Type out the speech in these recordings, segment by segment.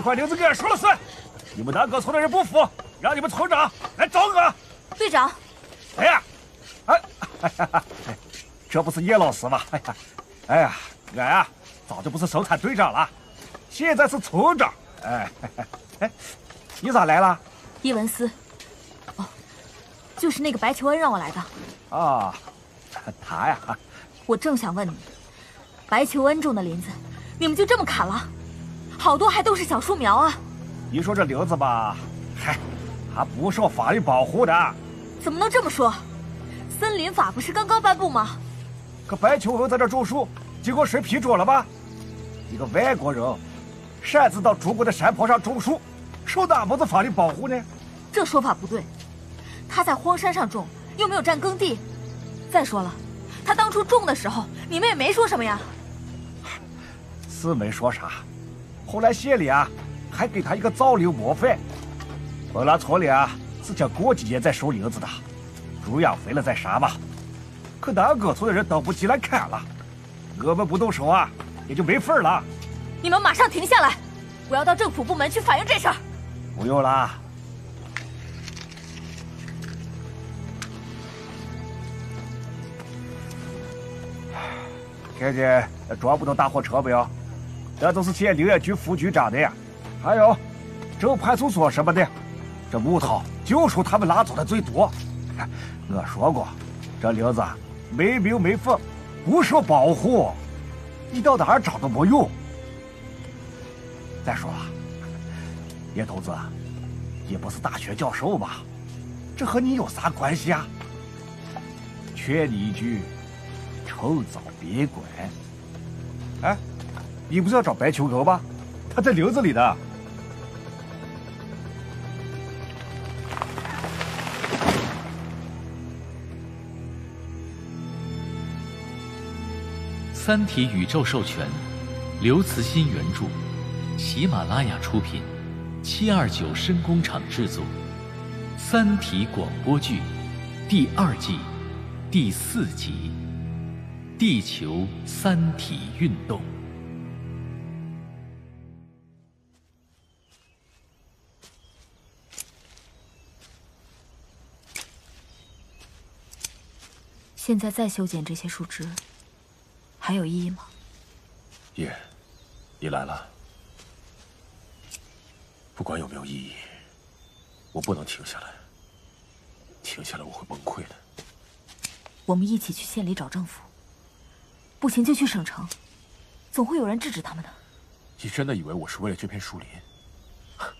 这块林子给俺说了算。你们南葛村的人不服，让你们村长来找我。队长，哎呀，哎，这不是叶老师吗？哎呀，哎呀，俺呀早就不是生产队长了，现在是村长。哎，哎，你咋来了？叶文思。哦，就是那个白求恩让我来的。啊，他呀。我正想问你，白求恩种的林子，你们就这么砍了？好多还都是小树苗啊！你说这瘤子吧，嗨，还不受法律保护的。怎么能这么说？森林法不是刚刚颁布吗？可白求恩在这种树，经过谁批准了吧？一个外国人，擅自到中国的山坡上种树，受哪门子法律保护呢？这说法不对，他在荒山上种，又没有占耕地。再说了。他当初种的时候，你们也没说什么呀？是没说啥，后来县里啊，还给他一个造林模范。本来村里啊是想过几年再收林子的，猪养肥了再杀嘛。可南葛村的人等不及来砍了，我们不动手啊，也就没份了。你们马上停下来，我要到政府部门去反映这事儿。不用了。看见装不动大货车没有？这都是县林业局副局长的呀，还有镇派出所什么的，这木头就属他们拉走的最多。我说过，这林子没名没分，不受保护，你到哪儿找都没用。再说了，叶头子也不是大学教授吧？这和你有啥关系啊？劝你一句。趁早别管！哎，你不是要找白求恩吗？他在林子里的。《三体》宇宙授权，刘慈欣原著，喜马拉雅出品，七二九声工厂制作，《三体》广播剧第二季第四集。地球三体运动。现在再修剪这些树枝，还有意义吗？叶，你来了。不管有没有意义，我不能停下来。停下来我会崩溃的。我们一起去县里找政府。不行就去省城，总会有人制止他们的。你真的以为我是为了这片树林？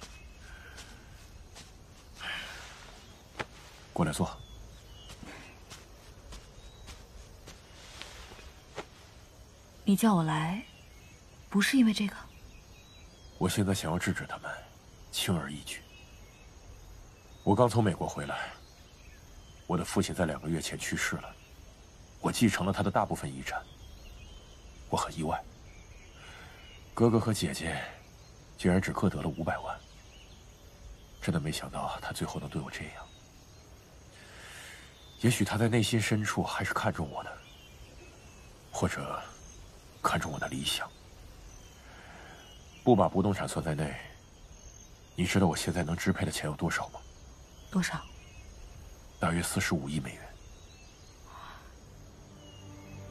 过来坐。你叫我来，不是因为这个。我现在想要制止他们，轻而易举。我刚从美国回来，我的父亲在两个月前去世了，我继承了他的大部分遗产。我很意外，哥哥和姐姐竟然只各得了五百万。真的没想到他最后能对我这样。也许他在内心深处还是看重我的，或者看重我的理想。不把不动产算在内，你知道我现在能支配的钱有多少吗？多少？大约四十五亿美元。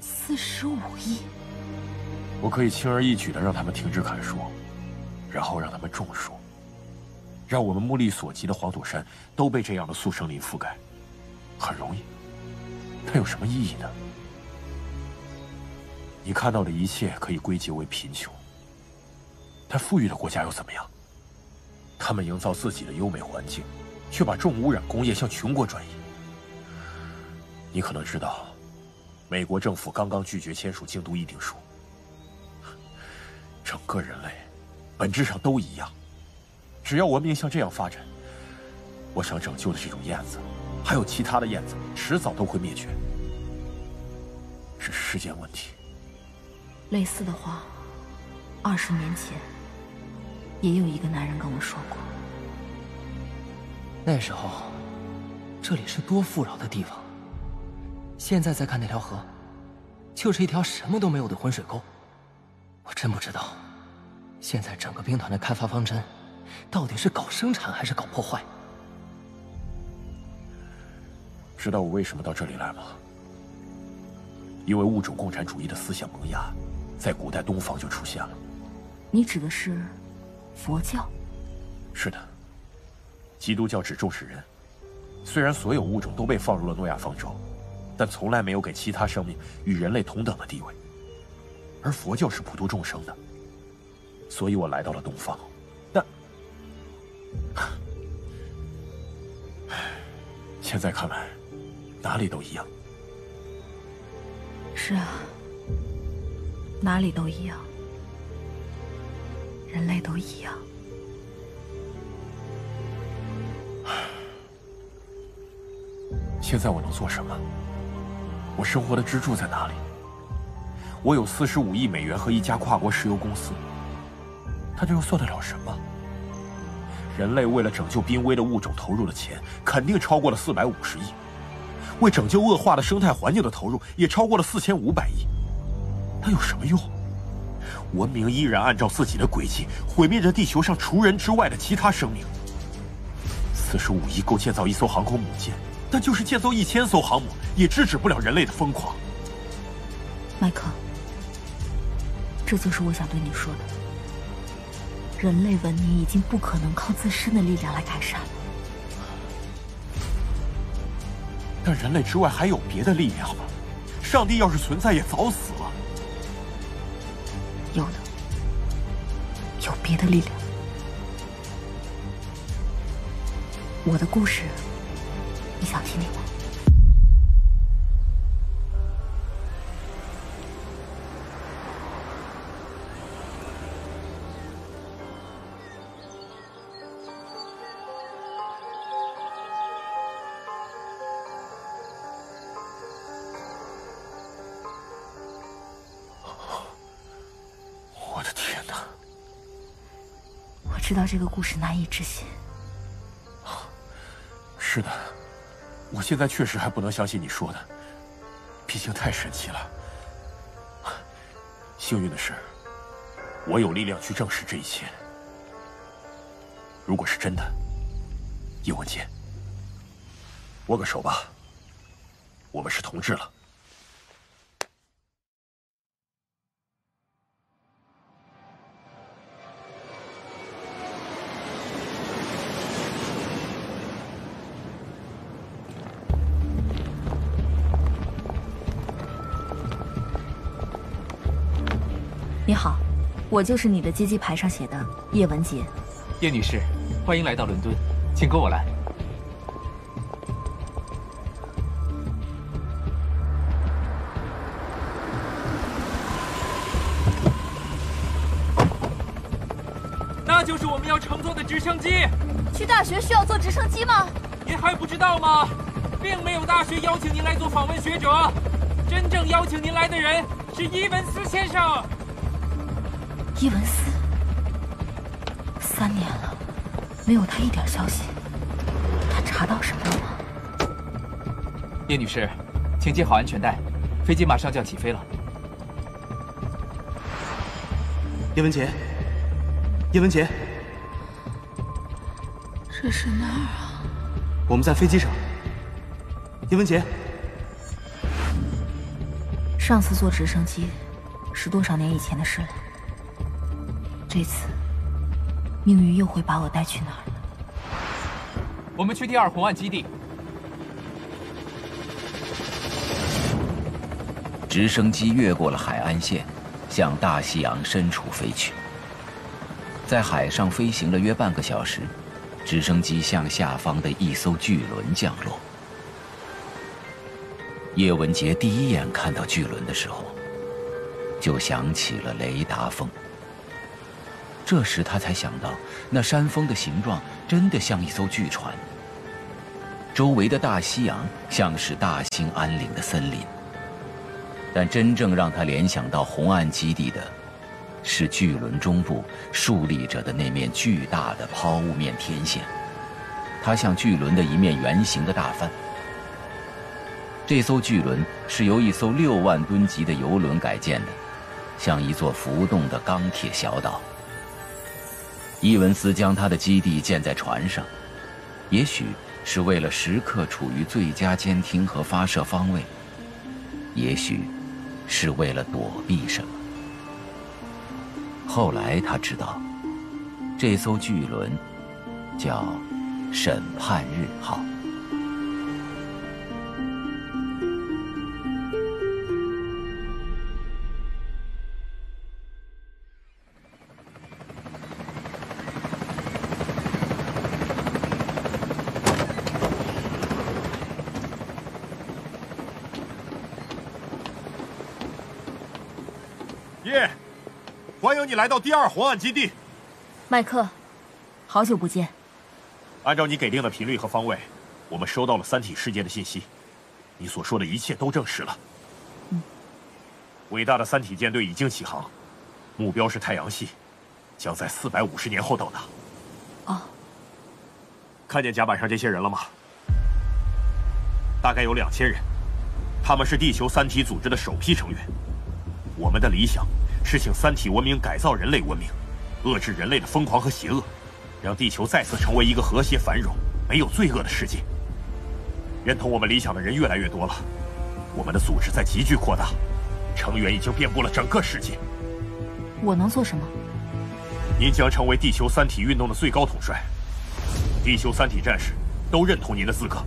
四十五亿。我可以轻而易举的让他们停止砍树，然后让他们种树，让我们目力所及的黄土山都被这样的速生林覆盖，很容易。它有什么意义呢？你看到的一切可以归结为贫穷。但富裕的国家又怎么样？他们营造自己的优美环境，却把重污染工业向穷国转移。你可能知道，美国政府刚刚拒绝签署京都议定书。整个人类，本质上都一样。只要文明像这样发展，我想拯救的这种燕子，还有其他的燕子，迟早都会灭绝。是时间问题。类似的话，二十年前，也有一个男人跟我说过。那时候，这里是多富饶的地方。现在再看那条河，就是一条什么都没有的浑水沟。我真不知道，现在整个兵团的开发方针，到底是搞生产还是搞破坏？知道我为什么到这里来吗？因为物种共产主义的思想萌芽，在古代东方就出现了。你指的是佛教？是的。基督教只重视人，虽然所有物种都被放入了诺亚方舟，但从来没有给其他生命与人类同等的地位。而佛教是普度众生的，所以我来到了东方。但，现在看来，哪里都一样。是啊，哪里都一样，人类都一样。现在我能做什么？我生活的支柱在哪里？我有四十五亿美元和一家跨国石油公司，它这又算得了什么？人类为了拯救濒危的物种投入的钱，肯定超过了四百五十亿。为拯救恶化的生态环境的投入也超过了四千五百亿，它有什么用？文明依然按照自己的轨迹毁灭着地球上除人之外的其他生命。四十五亿够建造一艘航空母舰，但就是建造一千艘航母，也制止不了人类的疯狂。麦克，这就是我想对你说的：人类文明已经不可能靠自身的力量来改善了。但人类之外还有别的力量吗？上帝要是存在，也早死了。有的，有别的力量。我的故事，你想听听吗？知道这个故事难以置信。是的，我现在确实还不能相信你说的，毕竟太神奇了。幸运的是，我有力量去证实这一切。如果是真的，叶文洁，握个手吧，我们是同志了。我就是你的接机牌上写的叶文洁。叶女士，欢迎来到伦敦，请跟我来。那就是我们要乘坐的直升机。去大学需要坐直升机吗？您还不知道吗？并没有大学邀请您来做访问学者，真正邀请您来的人是伊文斯先生。伊文斯，三年了，没有他一点消息。他查到什么了吗？叶女士，请系好安全带，飞机马上就要起飞了。叶文杰，叶文杰，这是哪儿啊？我们在飞机上。叶文杰，上次坐直升机是多少年以前的事了？这次，命运又会把我带去哪儿呢？我们去第二红岸基地。直升机越过了海岸线，向大西洋深处飞去。在海上飞行了约半个小时，直升机向下方的一艘巨轮降落。叶文杰第一眼看到巨轮的时候，就想起了雷达峰。这时他才想到，那山峰的形状真的像一艘巨船。周围的大西洋像是大兴安岭的森林。但真正让他联想到红岸基地的，是巨轮中部竖立着的那面巨大的抛物面天线，它像巨轮的一面圆形的大帆。这艘巨轮是由一艘六万吨级的油轮改建的，像一座浮动的钢铁小岛。伊文斯将他的基地建在船上，也许是为了时刻处于最佳监听和发射方位，也许是为了躲避什么。后来他知道，这艘巨轮叫“审判日号”。来到第二红岸基地，麦克，好久不见。按照你给定的频率和方位，我们收到了三体世界的信息，你所说的一切都证实了。嗯，伟大的三体舰队已经起航，目标是太阳系，将在四百五十年后到达。哦，看见甲板上这些人了吗？大概有两千人，他们是地球三体组织的首批成员。我们的理想。是请三体文明改造人类文明，遏制人类的疯狂和邪恶，让地球再次成为一个和谐繁荣、没有罪恶的世界。认同我们理想的人越来越多了，我们的组织在急剧扩大，成员已经遍布了整个世界。我能做什么？您将成为地球三体运动的最高统帅，地球三体战士都认同您的资格。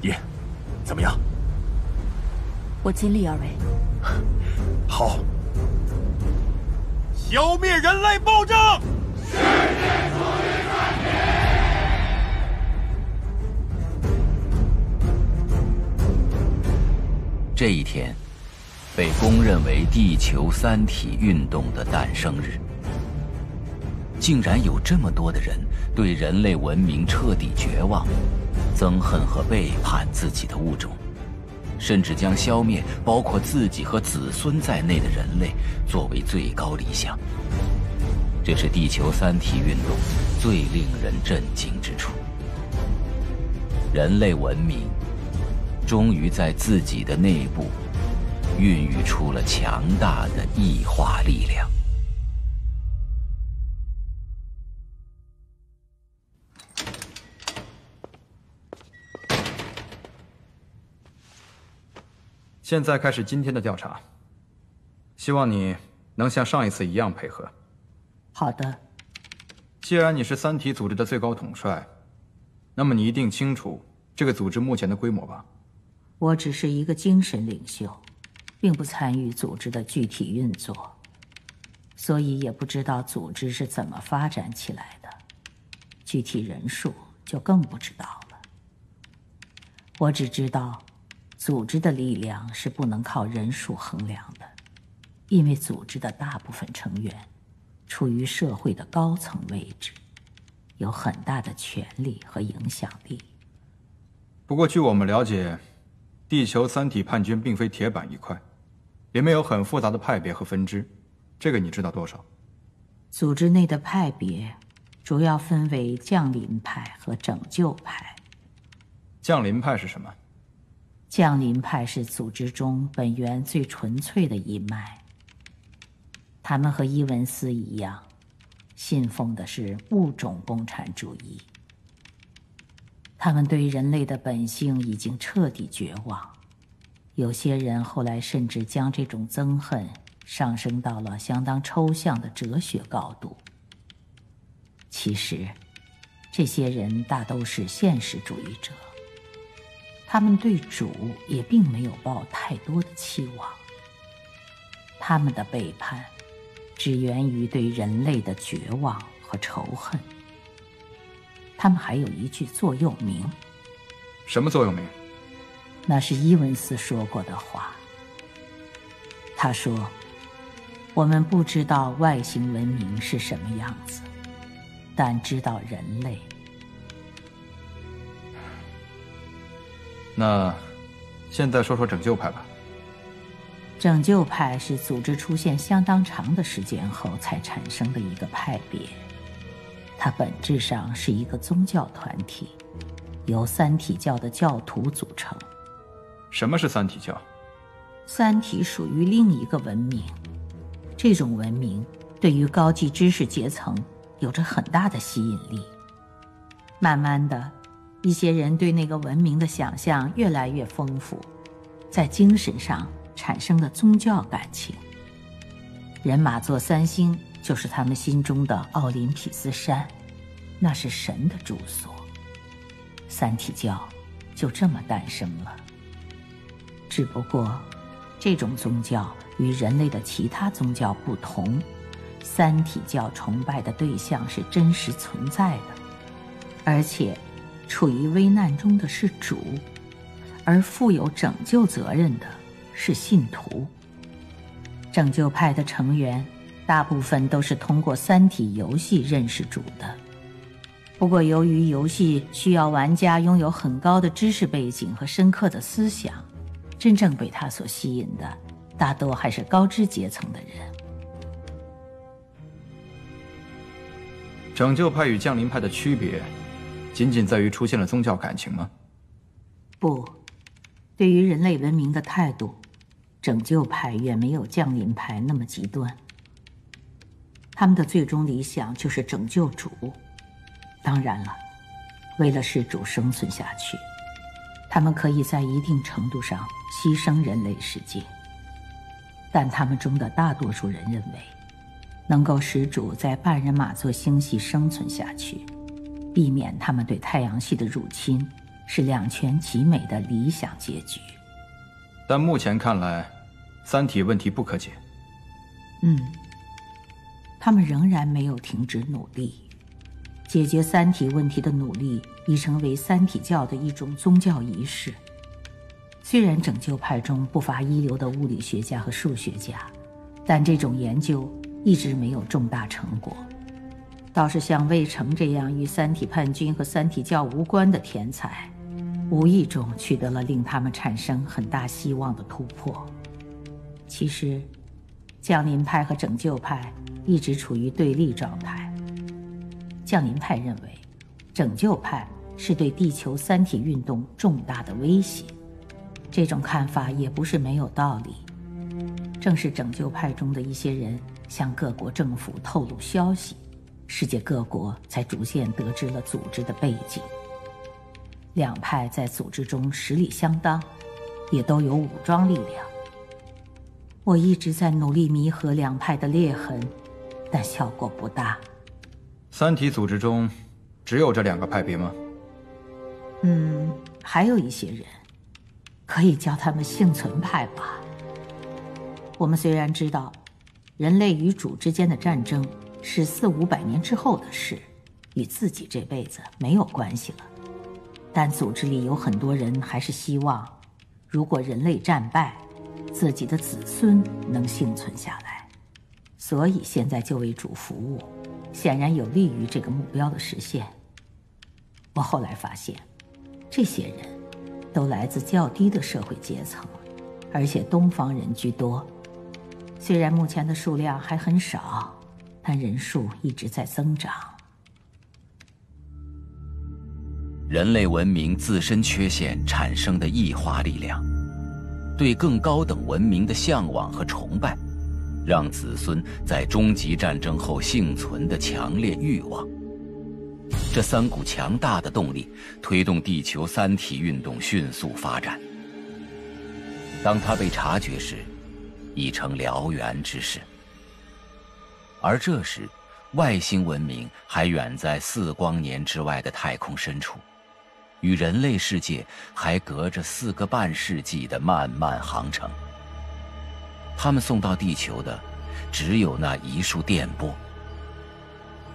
耶，怎么样？我尽力而为。好，消灭人类暴政！这一天，被公认为地球三体运动的诞生日，竟然有这么多的人对人类文明彻底绝望，憎恨和背叛自己的物种。甚至将消灭包括自己和子孙在内的人类作为最高理想，这是地球三体运动最令人震惊之处。人类文明终于在自己的内部孕育出了强大的异化力量。现在开始今天的调查，希望你能像上一次一样配合。好的。既然你是三体组织的最高统帅，那么你一定清楚这个组织目前的规模吧？我只是一个精神领袖，并不参与组织的具体运作，所以也不知道组织是怎么发展起来的，具体人数就更不知道了。我只知道。组织的力量是不能靠人数衡量的，因为组织的大部分成员处于社会的高层位置，有很大的权力和影响力。不过，据我们了解，地球三体叛军并非铁板一块，里面有很复杂的派别和分支，这个你知道多少？组织内的派别主要分为降临派和拯救派。降临派是什么？降临派是组织中本源最纯粹的一脉。他们和伊文斯一样，信奉的是物种共产主义。他们对人类的本性已经彻底绝望，有些人后来甚至将这种憎恨上升到了相当抽象的哲学高度。其实，这些人大都是现实主义者。他们对主也并没有抱太多的期望。他们的背叛，只源于对人类的绝望和仇恨。他们还有一句座右铭。什么座右铭？那是伊文斯说过的话。他说：“我们不知道外星文明是什么样子，但知道人类。”那，现在说说拯救派吧。拯救派是组织出现相当长的时间后才产生的一个派别，它本质上是一个宗教团体，由三体教的教徒组成。什么是三体教？三体属于另一个文明，这种文明对于高级知识阶层有着很大的吸引力。慢慢的，一些人对那个文明的想象越来越丰富，在精神上产生了宗教感情。人马座三星就是他们心中的奥林匹斯山，那是神的住所。三体教就这么诞生了。只不过，这种宗教与人类的其他宗教不同，三体教崇拜的对象是真实存在的，而且处于危难中的是主，而负有拯救责任的是信徒。拯救派的成员大部分都是通过三体游戏认识主的。不过，由于游戏需要玩家拥有很高的知识背景和深刻的思想，真正被他所吸引的，大多还是高知阶层的人。拯救派与降临派的区别，仅仅在于出现了宗教感情吗？不，对于人类文明的态度。拯救派远没有降临派那么极端，他们的最终理想就是拯救主。当然了，为了使主生存下去，他们可以在一定程度上牺牲人类世界。但他们中的大多数人认为，能够使主在半人马座星系生存下去，避免他们对太阳系的入侵，是两全其美的理想结局。但目前看来，三体问题不可解。嗯，他们仍然没有停止努力。解决三体问题的努力已成为三体教的一种宗教仪式。虽然拯救派中不乏一流的物理学家和数学家，但这种研究一直没有重大成果。倒是像魏成这样与三体叛军和三体教无关的天才。无意中取得了令他们产生很大希望的突破。其实，降临派和拯救派一直处于对立状态。降临派认为，拯救派是对地球三体运动重大的威胁。这种看法也不是没有道理。正是拯救派中的一些人向各国政府透露消息，世界各国才逐渐得知了组织的背景。两派在组织中实力相当，也都有武装力量。我一直在努力弥合两派的裂痕，但效果不大。三体组织中只有这两个派别吗？嗯，还有一些人，可以叫他们幸存派吧。我们虽然知道，人类与主之间的战争是四五百年之后的事，与自己这辈子没有关系了。但组织里有很多人还是希望，如果人类战败，自己的子孙能幸存下来，所以现在就为主服务，显然有利于这个目标的实现。我后来发现，这些人都来自较低的社会阶层，而且东方人居多。虽然目前的数量还很少，但人数一直在增长。人类文明自身缺陷产生的异化力量，对更高等文明的向往和崇拜，让子孙在终极战争后幸存的强烈欲望。这三股强大的动力推动地球三体运动迅速发展。当它被察觉时，已成燎原之势。而这时，外星文明还远在四光年之外的太空深处。与人类世界还隔着四个半世纪的漫漫航程，他们送到地球的只有那一束电波。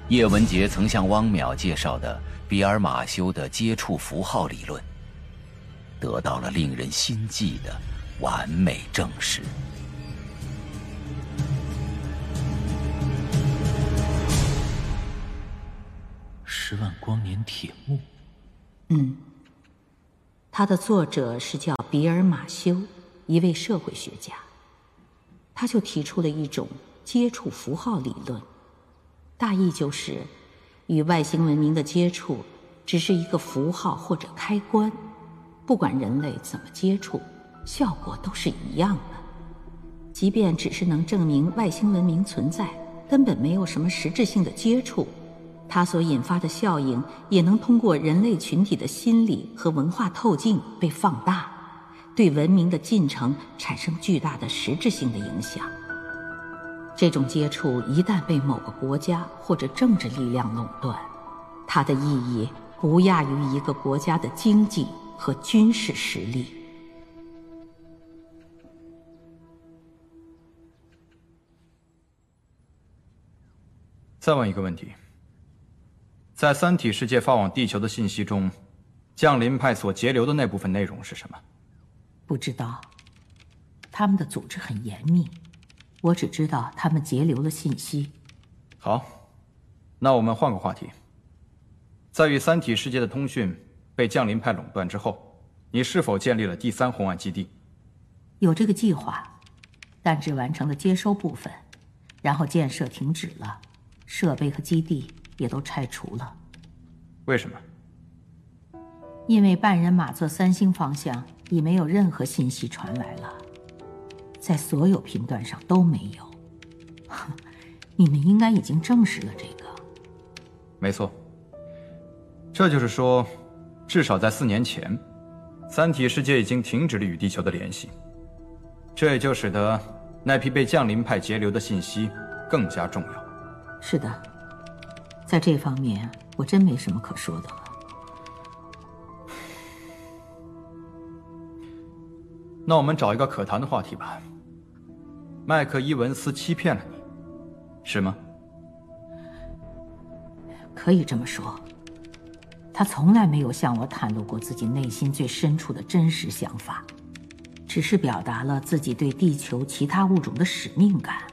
叶文洁曾向汪淼介绍的比尔马修的接触符号理论，得到了令人心悸的完美证实。十万光年铁幕。嗯，他的作者是叫比尔马修，一位社会学家。他就提出了一种接触符号理论，大意就是，与外星文明的接触只是一个符号或者开关，不管人类怎么接触，效果都是一样的。即便只是能证明外星文明存在，根本没有什么实质性的接触，它所引发的效应也能通过人类群体的心理和文化透镜被放大，对文明的进程产生巨大的实质性的影响。这种接触一旦被某个国家或者政治力量垄断，它的意义不亚于一个国家的经济和军事实力。再问一个问题：在三体世界发往地球的信息中，降临派所截留的那部分内容是什么？不知道。他们的组织很严密，我只知道他们截留了信息。好，那我们换个话题。在与三体世界的通讯被降临派垄断之后，你是否建立了第三红岸基地？有这个计划，但只完成了接收部分，然后建设停止了。设备和基地也都拆除了。为什么？因为半人马座三星方向已没有任何信息传来了，在所有频段上都没有。你们应该已经证实了这个。没错。这就是说，至少在四年前，三体世界已经停止了与地球的联系。这也就使得那批被降临派截留的信息更加重要。是的，在这方面我真没什么可说的了。那我们找一个可谈的话题吧。麦克伊文斯欺骗了你，是吗？可以这么说。他从来没有向我袒露过自己内心最深处的真实想法，只是表达了自己对地球其他物种的使命感。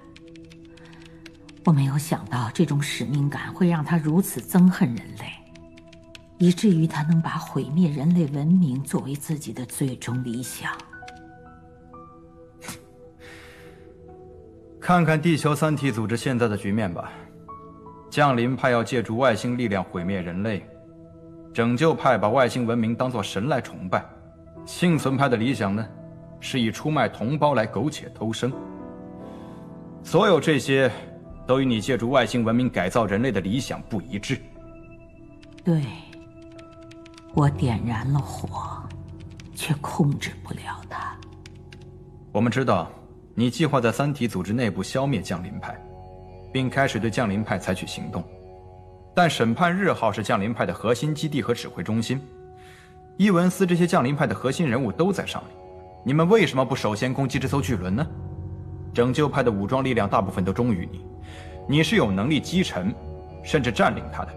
我没有想到这种使命感会让他如此憎恨人类，以至于他能把毁灭人类文明作为自己的最终理想。看看地球三体组织现在的局面吧，降临派要借助外星力量毁灭人类，拯救派把外星文明当作神来崇拜，幸存派的理想呢，是以出卖同胞来苟且偷生。所有这些。都与你借助外星文明改造人类的理想不一致。对，我点燃了火，却控制不了它。我们知道，你计划在三体组织内部消灭降临派，并开始对降临派采取行动。但审判日号是降临派的核心基地和指挥中心，伊文斯这些降临派的核心人物都在上面。你们为什么不首先攻击这艘巨轮呢？拯救派的武装力量大部分都忠于你。你是有能力击沉，甚至占领他的。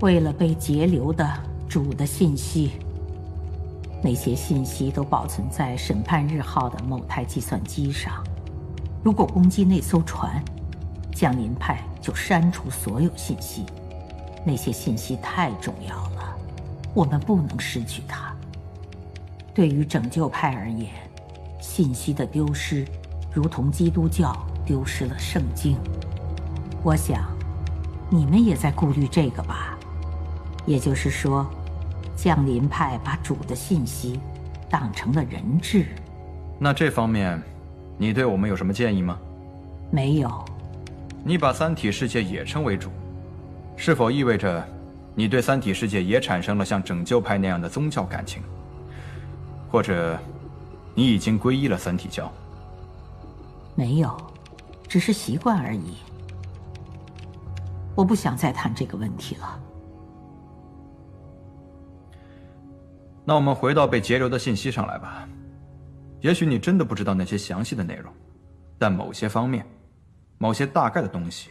为了被截留的主的信息，那些信息都保存在审判日号的某台计算机上。如果攻击那艘船，降临派就删除所有信息。那些信息太重要了，我们不能失去它。对于拯救派而言，信息的丢失，如同基督教丢失了圣经。我想，你们也在顾虑这个吧？也就是说，降临派把主的信息当成了人质。那这方面，你对我们有什么建议吗？没有。你把三体世界也称为主，是否意味着你对三体世界也产生了像拯救派那样的宗教感情？或者，你已经皈依了三体教？没有，只是习惯而已。我不想再谈这个问题了。那我们回到被截留的信息上来吧。也许你真的不知道那些详细的内容，但某些方面、某些大概的东西，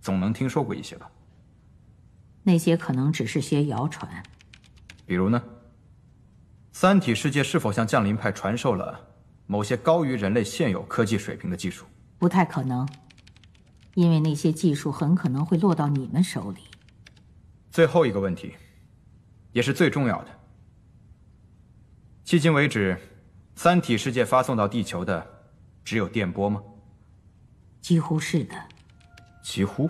总能听说过一些吧？那些可能只是些谣传。比如呢？三体世界是否向降临派传授了某些高于人类现有科技水平的技术？不太可能。因为那些技术很可能会落到你们手里。最后一个问题，也是最重要的。迄今为止，三体世界发送到地球的只有电波吗？几乎是的。几乎？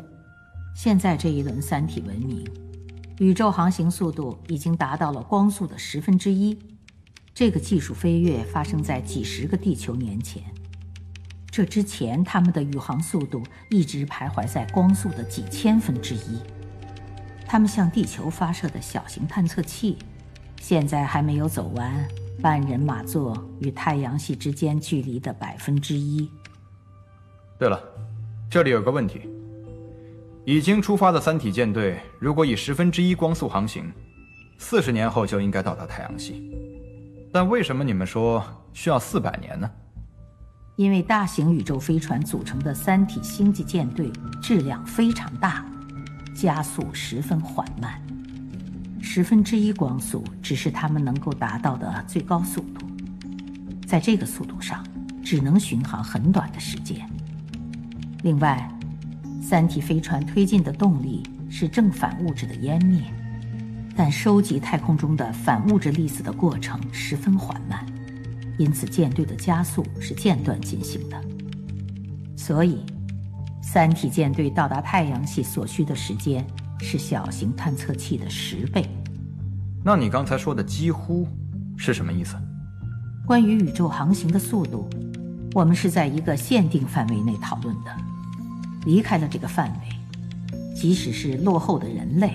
现在这一轮三体文明，宇宙航行速度已经达到了光速的十分之一。这个技术飞跃发生在几十个地球年前。这之前，他们的宇航速度一直徘徊在光速的几千分之一。他们向地球发射的小型探测器，现在还没有走完半人马座与太阳系之间距离的百分之一。对了，这里有个问题：已经出发的三体舰队，如果以十分之一光速航行，四十年后就应该到达太阳系。但为什么你们说需要四百年呢？因为大型宇宙飞船组成的三体星际舰队质量非常大，加速十分缓慢，十分之一光速只是他们能够达到的最高速度，在这个速度上只能巡航很短的时间。另外，三体飞船推进的动力是正反物质的湮灭，但收集太空中的反物质粒子的过程十分缓慢。因此，舰队的加速是间断进行的，所以，三体舰队到达太阳系所需的时间是小型探测器的十倍。那你刚才说的“几乎”是什么意思？关于宇宙航行的速度，我们是在一个限定范围内讨论的。离开了这个范围，即使是落后的人类，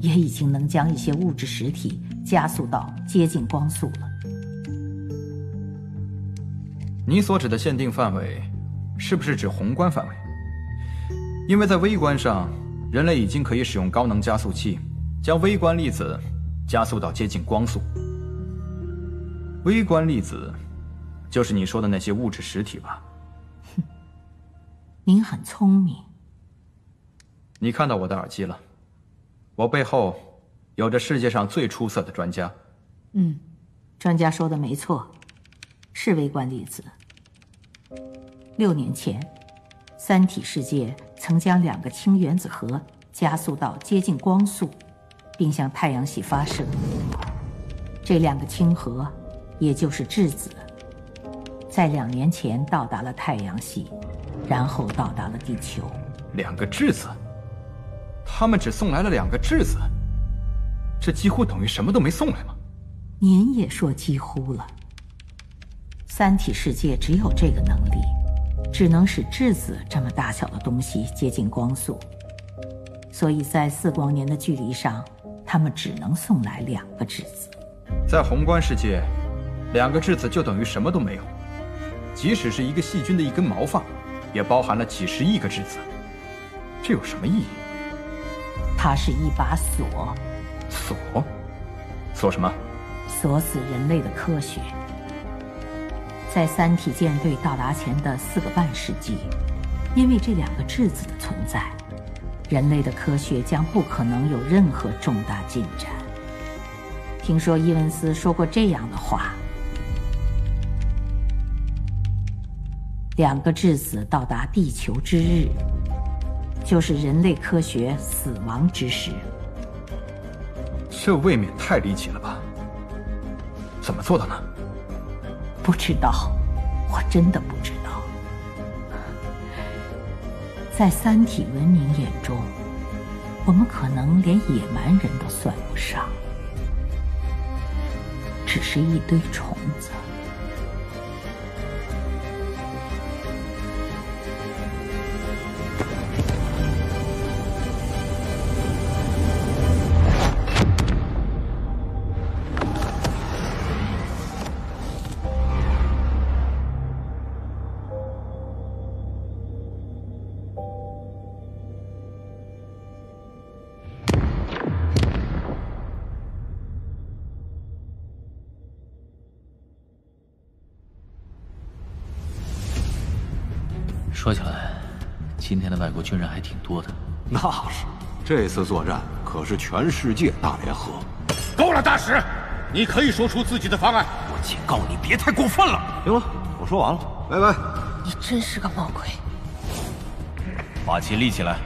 也已经能将一些物质实体加速到接近光速了。你所指的限定范围，是不是指宏观范围？因为在微观上，人类已经可以使用高能加速器，将微观粒子加速到接近光速。微观粒子，就是你说的那些物质实体吧？哼，您很聪明。你看到我的耳机了，我背后有着世界上最出色的专家。嗯，专家说的没错。是微观粒子。六年前，三体世界曾将两个氢原子核加速到接近光速，并向太阳系发射。这两个氢核，也就是质子，在两年前到达了太阳系，然后到达了地球。两个质子？他们只送来了两个质子？这几乎等于什么都没送来吗？您也说几乎了。三体世界只有这个能力，只能使质子这么大小的东西接近光速，所以在四光年的距离上，他们只能送来两个质子。在宏观世界，两个质子就等于什么都没有，即使是一个细菌的一根毛发，也包含了几十亿个质子。这有什么意义？它是一把锁。锁？锁什么？锁死人类的科学。在三体舰队到达前的四个半世纪，因为这两个质子的存在，人类的科学将不可能有任何重大进展。听说伊文斯说过这样的话：两个质子到达地球之日，就是人类科学死亡之时。这未免太离奇了吧？怎么做的呢？不知道，我真的不知道。在三体文明眼中，我们可能连野蛮人都算不上，只是一堆虫子。今天的外国军人还挺多的。那是，这次作战可是全世界大联合。够了，大使，你可以说出自己的方案。我警告你，别太过分了。行了，我说完了，拜拜。你真是个魔鬼。把旗立起来。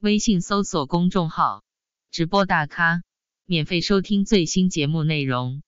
微信搜索公众号“直播大咖”，免费收听最新节目内容。